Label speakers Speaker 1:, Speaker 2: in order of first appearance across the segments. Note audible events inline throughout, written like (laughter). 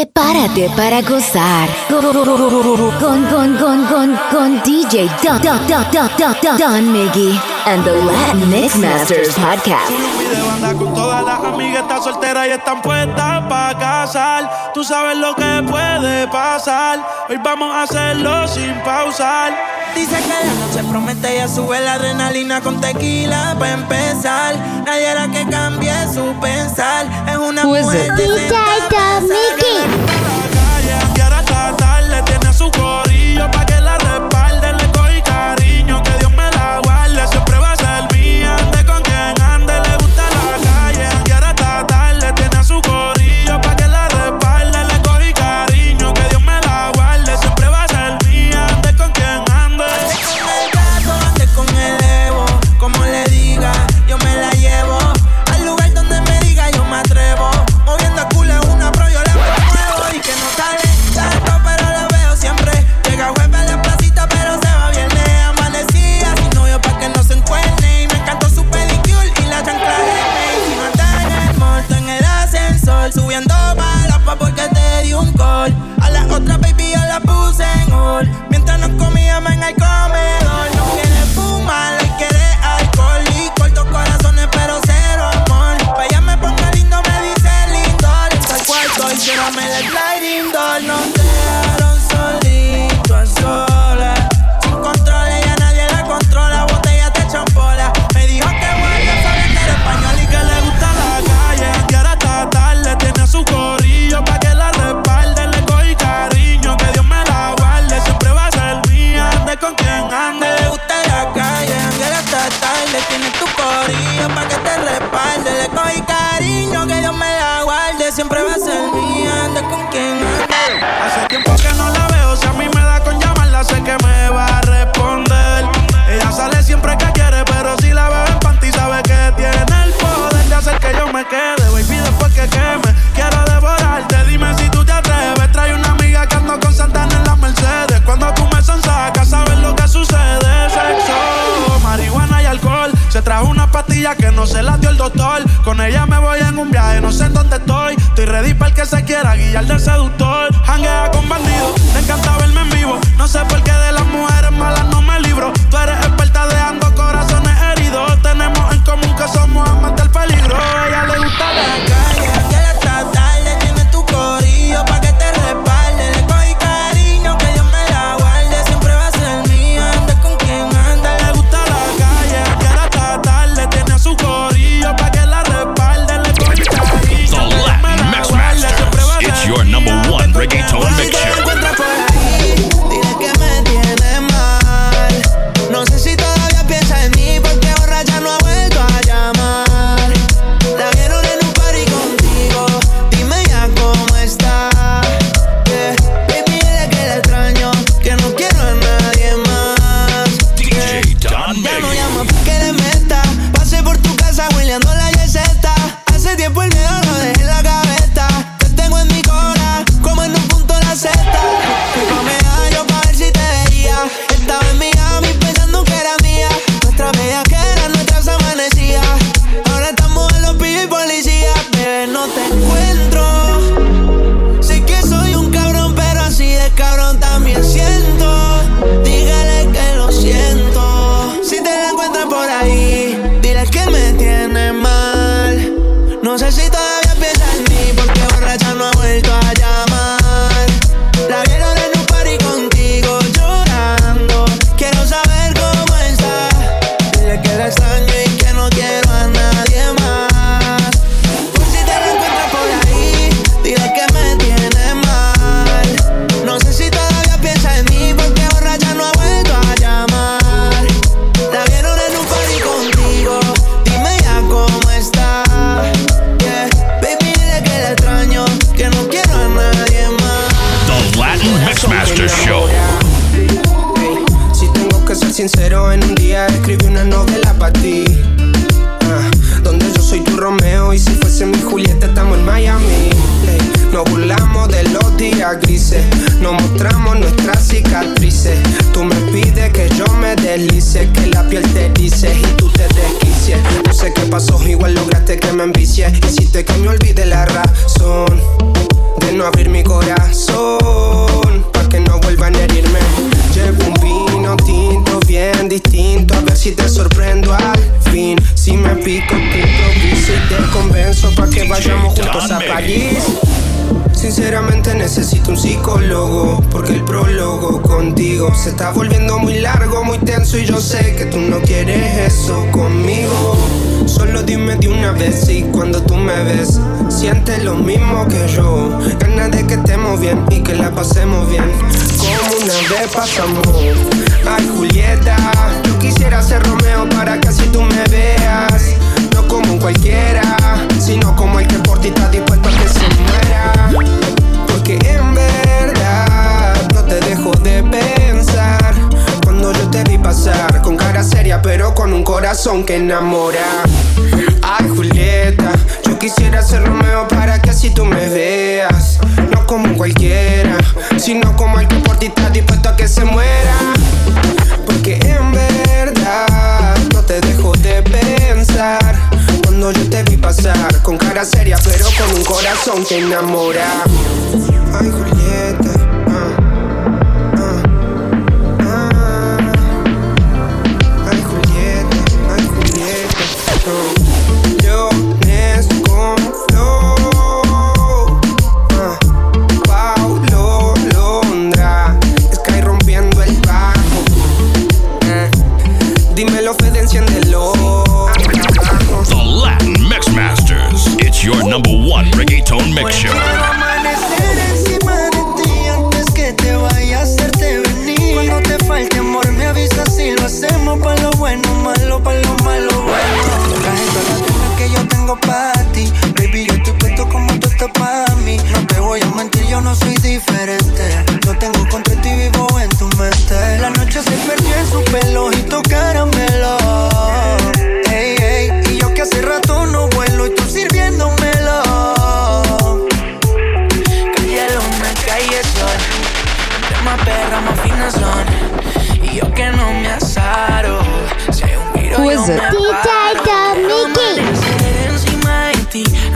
Speaker 1: Prepárate para gozar. Con, DJ Don, Don, Don, Don, Don, Don, and the Latinx Masters Podcast.
Speaker 2: de banda con todas las amigas, está soltera y están puestas para casar. Tú sabes lo que puede pasar. Hoy vamos a hacerlo sin pausar.
Speaker 3: Dice que la noche promete y sube la adrenalina con tequila para empezar. Nadie era que cambie su pensar. Es una mujer de
Speaker 2: Y ahora está tarde, tiene su corillo Con
Speaker 3: ella me
Speaker 2: voy en un viaje, no sé dónde estoy. Estoy ready para el que se quiera guiar del seductor. Hanguea con bandidos, le encanta verme en vivo. No sé por qué
Speaker 3: Nos burlamos de los días grises, nos mostramos nuestras cicatrices. Tú me
Speaker 2: pides que yo me
Speaker 3: deslice, que la piel te dice y tú te desquicies. No sé qué pasó, igual lograste que me envicie. Hiciste que me olvide la razón de no abrir mi corazón, para que no vuelvan a herirme. Llevo un vino tinto bien distinto, a
Speaker 4: ver si te sorprendo al fin. Si me pico, te improviso y te convenzo para que vayamos juntos a París sinceramente necesito un psicólogo Porque el prólogo contigo se está volviendo muy largo, muy tenso Y yo sé que tú no quieres eso conmigo. Solo dime de una vez si cuando tú me ves Sientes lo mismo que yo. Ganas de que estemos bien y que la pasemos bien. Como una vez pasamos. Ay Julieta Yo quisiera ser Romeo para que así tú me veas que enamora. Ay Julieta Yo quisiera ser Romeo para que así tú me veas. No como cualquiera Sino como el que por ti está dispuesto a que se muera. Porque en verdad No te dejo de pensar. Cuando yo te vi pasar Con cara seria pero con un corazón que enamora. Ay Julieta Dímelo Fede, enciéndelo
Speaker 5: The Latin Mix Masters. It's your number one reggaeton mix show.
Speaker 3: Quiero amanecer encima de ti antes que te vaya a hacerte venir. Cuando te falte amor me avisas si lo hacemos pa' lo bueno, malo, pa' lo malo, tu caramelo. Ey, ey, y yo que hace rato no vuelo y tú sirviéndomelo.
Speaker 6: Hielo me calle sol. De más perra, más fina son. Y yo que no me asaro. Si hay un giro yo
Speaker 1: is
Speaker 6: me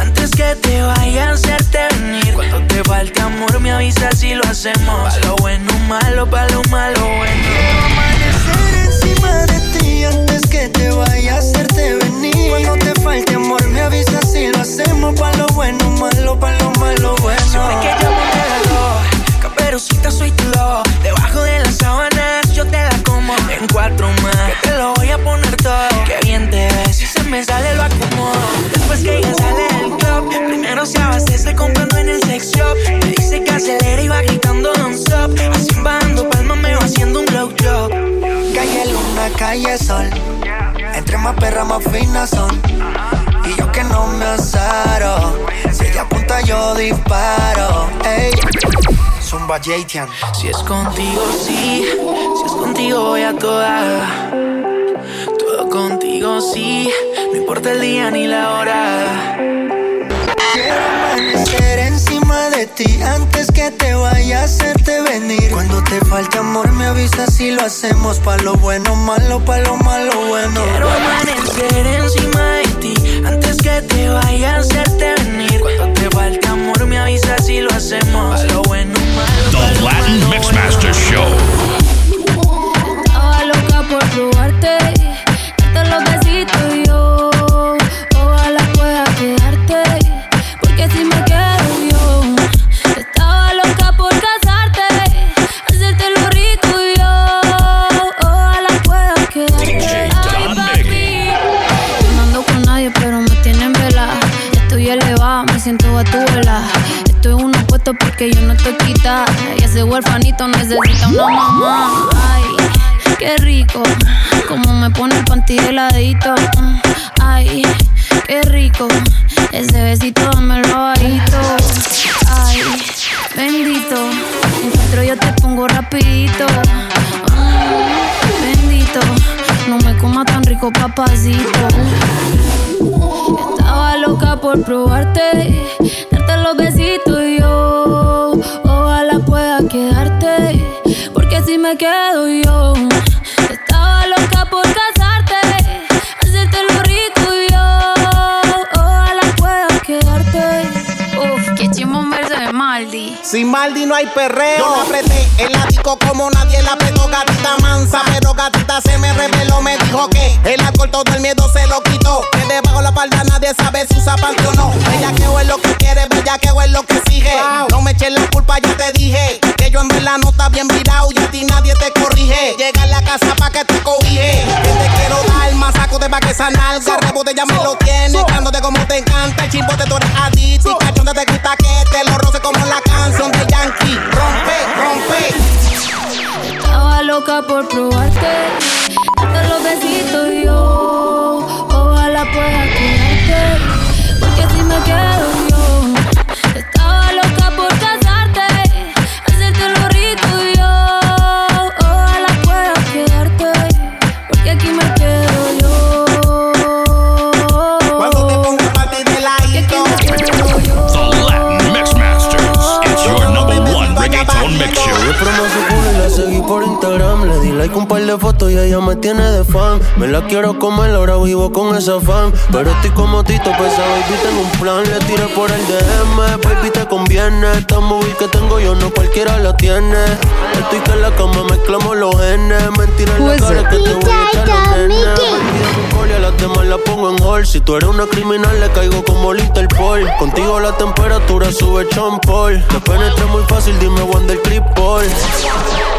Speaker 6: Antes que te vaya a hacerte venir Cuando te falte amor me avisas si lo hacemos. Pa' lo bueno malo, pa' lo malo bueno Siempre que llamo te la Caperucita soy tu do Debajo de las sábanas yo te la como. En cuatro más Que te lo voy a poner todo. Qué bien te ves Si se me sale lo acomodo. Después que ella sale del club Primero se abastece comprando en el sex shop. Me dice que acelera y va gritando non-stop. Así bajando palmas me va haciendo un blow job
Speaker 3: Calle luna, calle sol. Entre más perras, más finas son. Y yo que no me asaro. Si ella apunta, yo disparo. Ey. Zumba Jatian.
Speaker 6: Si es contigo, sí. Si es contigo, voy a toda. Todo contigo, sí. No importa el día ni la hora.
Speaker 3: Quiero amanecer encima de ti antes que te vaya a hacerte venir. Cuando te falte amor, me avisas si lo hacemos pa' lo bueno, malo, pa' lo malo, bueno.
Speaker 6: Quiero amanecer encima de ti antes que te vaya a hacerte venir. Cuando te falte amor, me avisas si lo hacemos. Lo bueno, malo.
Speaker 5: The Latin
Speaker 6: malo,
Speaker 5: Mix
Speaker 6: bueno.
Speaker 5: Master Show.
Speaker 7: Estaba loca por probarte, Y ese huerfanito necesita una mamá. Ay, qué rico. Como me pone el panty heladito. Ay, qué rico. Ese besito dámelo bajito. Ay, bendito. Encuentro yo te pongo rapidito. Mm, bendito. No me coma tan rico, papacito. Estaba loca por probarte, darte los besitos me quedo yo. Estaba loca por casarte, hacerte lo rico y yo. Ojalá pueda quedarte. Uf, qué chimo un verso de Maldi.
Speaker 8: Sin Maldi no hay perreo. Yo la apreté en la disco como nadie la apretó, gatita mansa. Pero gatita se me reveló, me dijo que el alcohol todo el miedo se lo quitó. Que debajo la falda nadie sabe si usa panty o no. Bella que es lo que quiere, bella que es lo que sigue. No me
Speaker 9: eches la culpa, ya te dije. Que yo en verdad no está bien virado y a ti nadie te corrige. Llega a la casa pa' que te cobije. Que te quiero dar más saco de pa' que esa nalga. Rebote ya me lo tiene. Cándote como te encanta. El chimbote tú eres adicto. Y cachón te gusta
Speaker 7: loca por probarte. Darte los besitos
Speaker 10: y ella me tiene de fan. Me la quiero comer, ahora vivo con esa fan. Pero estoy como Tito, pues baby tengo un plan. Le tiré por el DM, baby te conviene. Esta movie que tengo yo no cualquiera la tiene. Estoy que en la cama mezclamos los genes. Mentira en la cara que te voy a echar los nenes. Perdida mi col y a las demás la pongo en hold. Si tú eres una criminal, le caigo como el Interpol. Contigo la temperatura sube champol. Te penetré muy fácil, dime Wonder Cripple.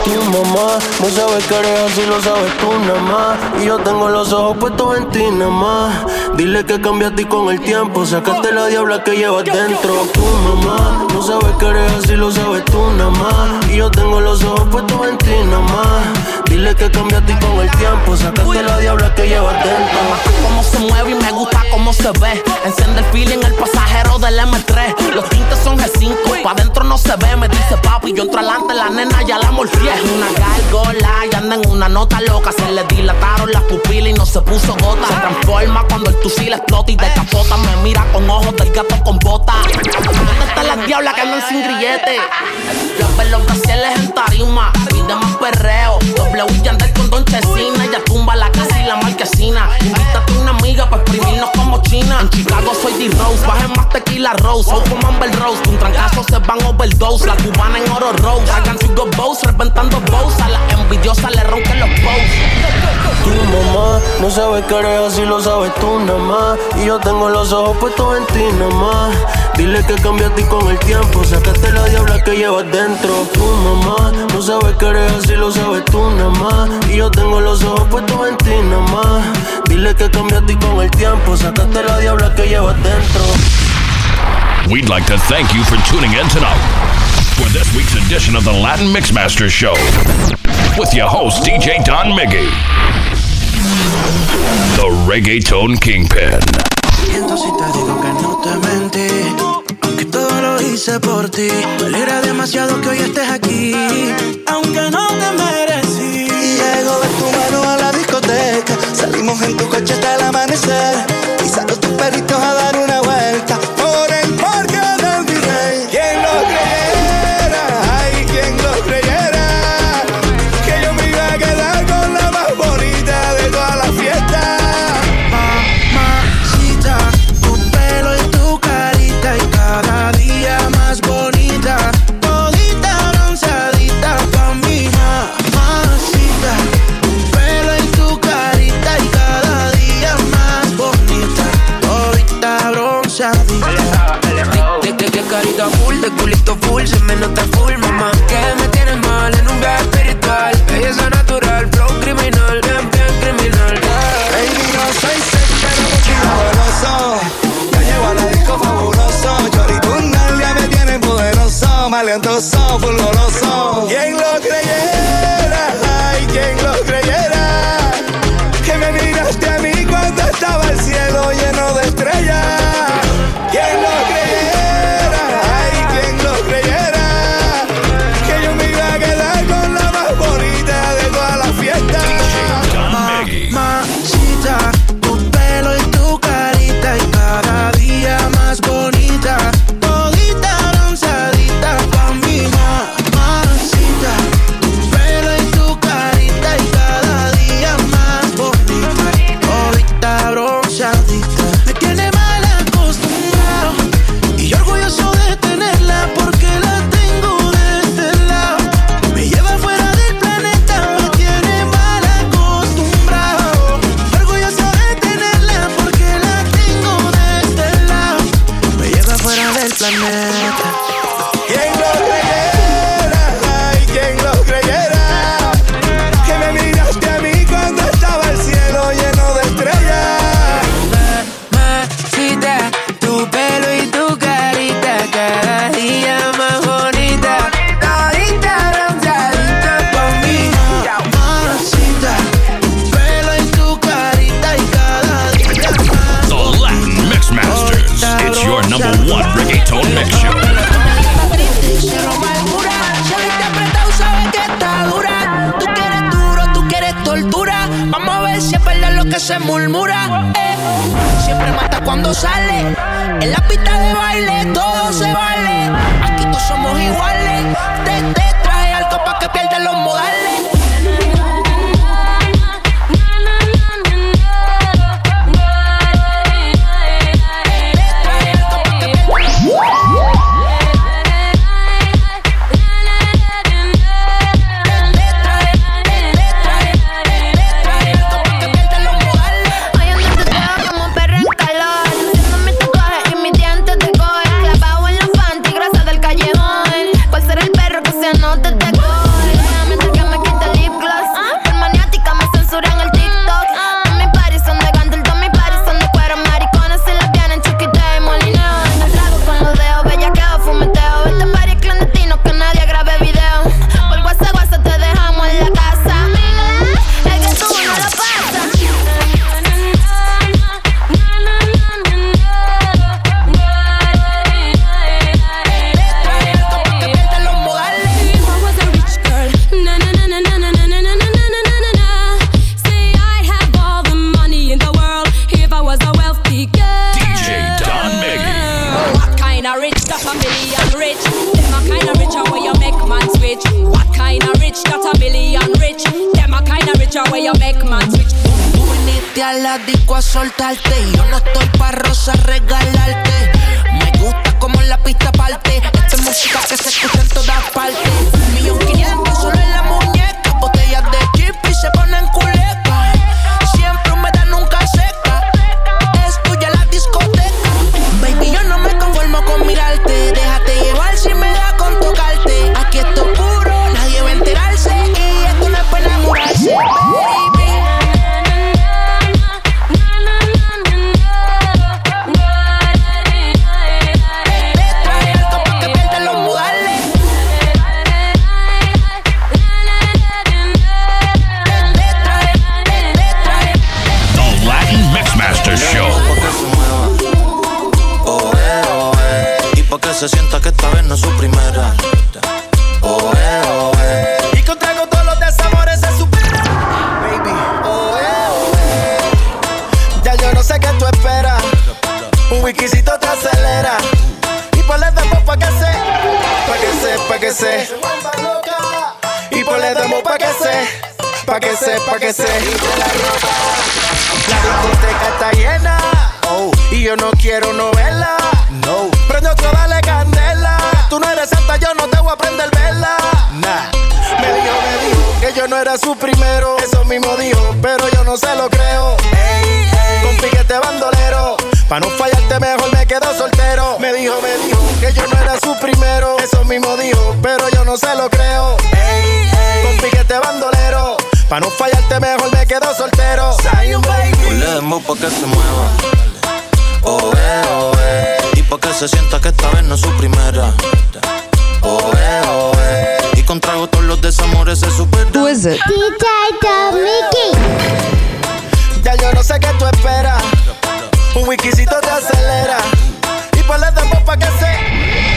Speaker 10: Tu mamá, no sabes que eres así, lo sabes tú nada más. Y yo tengo los ojos puestos en ti nada más. Dile que cambiaste con el tiempo, sacaste la diabla que llevas dentro. Tu mamá, no sabes que eres así, lo sabes tú nada más. Y yo tengo los ojos puestos en ti nada más. Dile que cambiaste con el tiempo, sacaste la diabla que llevas dentro.
Speaker 11: cómo se mueve y me gusta cómo se ve. Enciende el feeling, el pasajero del M3. Los tintes son G5, pa' adentro no se ve. Me dice papi, yo entro adelante, la nena ya la morfié. Es una gárgola y anda en una nota loca. Se le dilataron las pupilas y no se puso gota. Se transforma cuando el tusil explota y decapota. Me mira con ojos del gato con bota. ¿Dónde están las diablas que andan sin grillete? (laughs) Los pelos brasiles en tarima, pide más perreo. Y Yandel con Don Chesina. Ya tumba la casa y la marquesina. Invítate una amiga para exprimirnos como China. En Chicago soy D-Rose, bajen más tequila Rose. Soy como Amber Rose, con trancazo se van overdose. La cubana en oro rose. Hagan su go bows, reventando bows. A la envidiosa le ronquen los bows.
Speaker 10: Tu mamá, no sabes que eres así, lo sabes tú nada más. Y yo tengo los ojos puestos en ti nada más. Dile que cambiaste con el tiempo, sacaste la diabla que llevas dentro. Tu mamá, no sabes que eres así, lo sabes tú nada más. Y yo tengo los ojos puestos en ti nada más. Dile que cambiaste con el tiempo, sacaste la diabla que llevas dentro.
Speaker 12: We'd like to thank you for tuning in tonight for this week's edition of the Latin Mixmaster Show with your host, DJ Don Miggy, the Reggaeton Kingpin.
Speaker 13: Miento si te digo que no te mentí. Aunque todo lo hice por ti. Me alegra demasiado que hoy estés aquí. Aunque no te merecí.
Speaker 14: Llego de tu mano a la discoteca. Salimos en tu coche hasta el amanecer. Maleantoso, fulgoroso. ¿Quién lo soltarte y yo se lo creo. Con
Speaker 13: piquete bandolero. Pa'
Speaker 15: no fallarte mejor me quedo soltero. Me dijo, me dijo que yo no era su primero. Eso mismo dijo, pero
Speaker 14: yo no se lo creo. Con piquete bandolero. Pa' no fallarte mejor me quedo soltero. Say un baby. pa' que se mueva. Oh, eh, oh, eh. Y pa' que se sienta que esta vez no es su
Speaker 12: primera. Oh,
Speaker 13: eh, oh, eh y contrajo todos los desamores
Speaker 16: se superan. Who is it? Mickey. Ya yo no sé qué tú esperas. Un whiskycito te acelera. Y pues ponle de pa' que se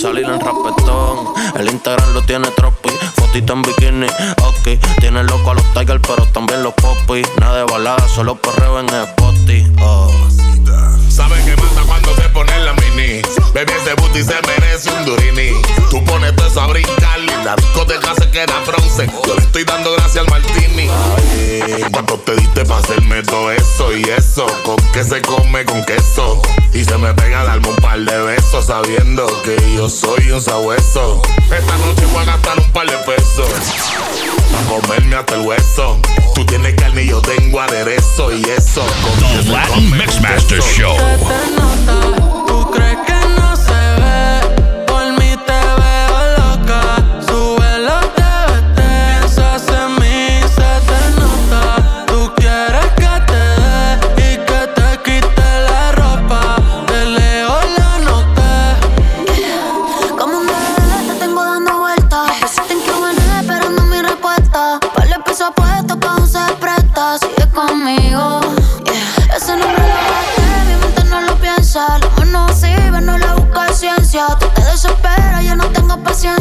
Speaker 17: salir en rapetón. El Instagram lo tiene tropi, fotito en bikini, ok. Tiene loco a los Tigers, pero también los popis. Nada de balada, solo perreo en Spotify. Oh.
Speaker 18: Saben que manda cuando se pone la mini. Baby, ese booty se merece un durini. Tú pones todo eso a brincar la discoteca se queda frozen. Yo le estoy dando gracias al martini. ¿Cuánto te diste para hacerme todo eso y eso? ¿Con qué se come con queso? Y se me pega darme un par de besos sabiendo que yo soy un sabueso. Esta noche voy a gastar un par de pesos. A comerme hasta el hueso. Tú tienes carne y yo tengo aderezo y eso.
Speaker 12: The Latin Mixmaster Show.
Speaker 19: ¿Tú crees que no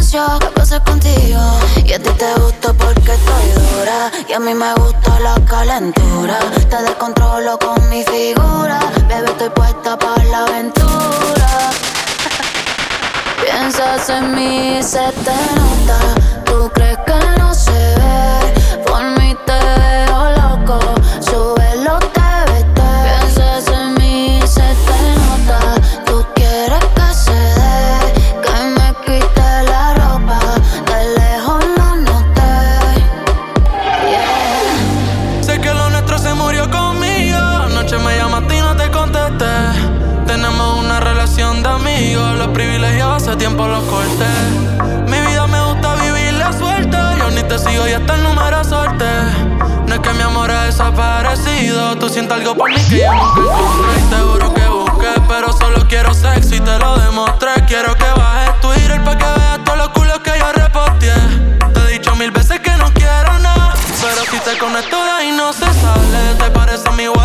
Speaker 20: paciencia, que contigo. Y a ti te gusta porque estoy dura. Y a mí me gusta la calentura. Te descontrolo con mi figura. Bebé, estoy puesta para la aventura. (laughs) Piensas en mí, se te nota. Tú crees que no se ve. Por mí te
Speaker 19: desaparecido. Tú sientes algo por mí que yo nunca encontré. Y seguro que busqué, pero solo quiero sexo y te lo demostré. Quiero que bajes Twitter pa' que veas todos los culos que yo reposteé. Te he dicho mil veces que no quiero nada. Pero si te conecto de ahí no se sale. Te parece a mi igual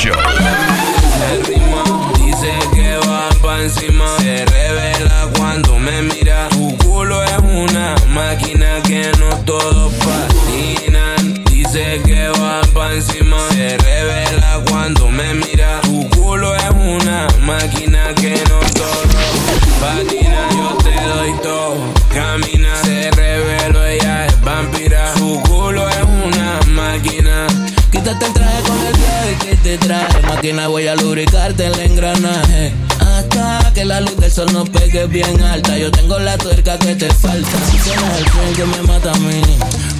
Speaker 6: show.
Speaker 21: Se rima, dice que va pa' encima. Se revela cuando me mira. Tu culo es una máquina que no todos patinan. Dice que va pa' encima. Se revela cuando me mira. Tu culo es una máquina que no todos patinan. Yo te doy todo. Camina, se reveló, ella es vampira. Su culo es una máquina.
Speaker 22: Quítate el traje el que. Máquina, voy a lubricarte el engranaje. Hasta que la luz del sol no pegue bien alta. Yo tengo la tuerca que te falta. Tienes el tren que me mata a mí.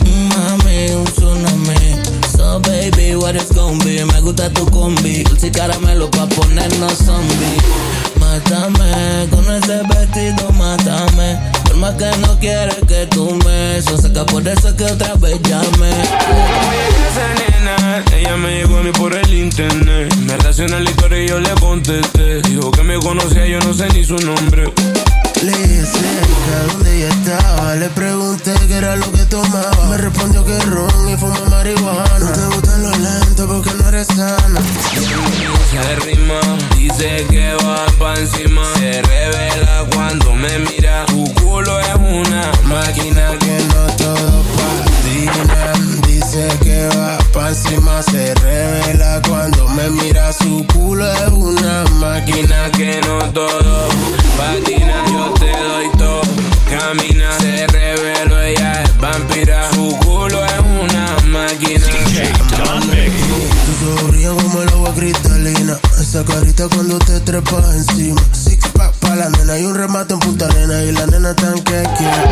Speaker 22: Mm, Mami, un tsunami. So baby, what it's gonna be? Me gusta tu combi. Dulce caramelo pa' ponernos zombie. Mátame, con ese vestido mátame. Por más que no quieres que tú me saca por eso que otra vez llame.
Speaker 21: Esa nena, ella me llegó a mí por el internet. Me relaciona la historia y yo le contesté. Dijo que me conocía, yo no sé ni su nombre.
Speaker 23: Le dije cerca donde ella estaba. Le pregunté qué era lo que tomaba. Me respondió que ron y fuma marihuana. No te gustan los lentos porque no eres sana.
Speaker 21: Se rima, dice que va pa' encima. Se revela cuando me mira. Tu culo es una máquina que no todo
Speaker 23: patinan. Dice que va pa' encima. Se revela cuando me mira. Su culo es una máquina
Speaker 21: que no todo patina. Yo te doy todo. Camina, se reveló, ella es vampira. Su culo es una máquina.
Speaker 23: Tu brillan como el agua cristalina. Esa carita cuando te trepas encima. Six pack pa' la nena y un remate en punta arena. Y la nena tan que quiere.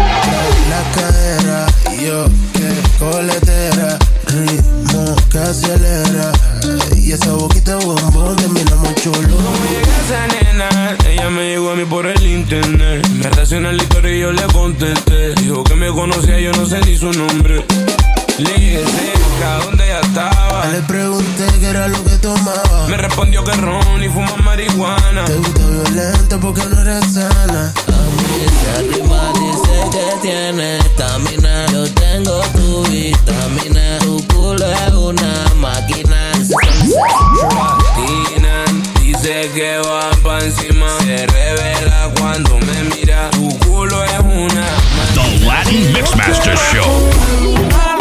Speaker 23: La cadera, y yo que coletera. Ritmo que acelera. Y esa boquita bombón termina muy chulo.
Speaker 21: Esa nena, ella me llegó a mí por el internet. Me relaciona la historia y yo le contesté. Dijo que me conocía, yo no sé ni su nombre. Le dije cerca donde ella estaba.
Speaker 23: Le pregunté qué era lo que tomaba.
Speaker 21: Me respondió que ron y fuma marihuana.
Speaker 23: Te gusta violenta porque no eres sana.
Speaker 22: Esa rima dice que tiene estamina. Yo tengo tu vitamina. Tu culo es una máquina.
Speaker 21: Patinan, dice que va pa' encima. Se revela cuando me mira. Tu culo es una
Speaker 6: The Latin Mixmaster Show.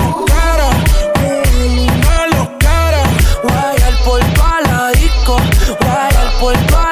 Speaker 8: vuelva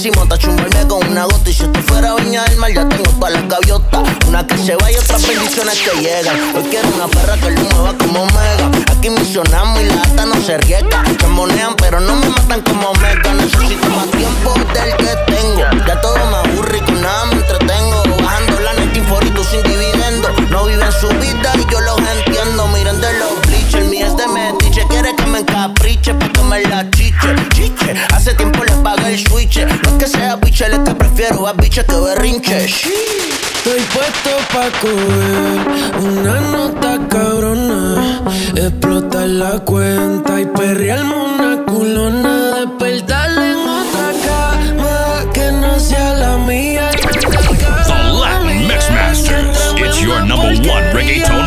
Speaker 8: Pésimo, te chumbarme con una gota. Y si esto fuera viña del mar, ya tengo todas las gaviotas. Una que se va y otras bendiciones que llegan. Hoy quiero una perra que lo mueva como mega. Aquí misionamos y la ata no se riega. Se monean, pero no me matan como mega. Necesito más tiempo del que tengo. Ya todo me aburre y con nada me entretengo. Bajando la net y sin dividendo. No viven su vida y yo los entiendo. Miren de los bleachers, mi es de metiche. Quiere que me encapriche pa' que me la le pagué el switch. No es que sea biche, es que prefiero a biche que berrinche.
Speaker 6: Estoy puesto pa' coger una nota cabrona, explotar la cuenta y perrearme una culona, despertarle en otra cama que no sea la mía.
Speaker 5: The Latin Mix Masters. It's your number one reggaeton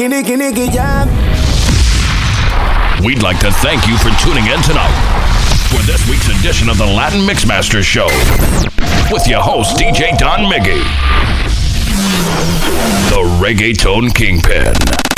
Speaker 2: Jam.
Speaker 5: We'd like to thank you for tuning in tonight for this week's edition of the Latin Mixmaster Show with your host, DJ Don Miggy, the Reggaeton Kingpin.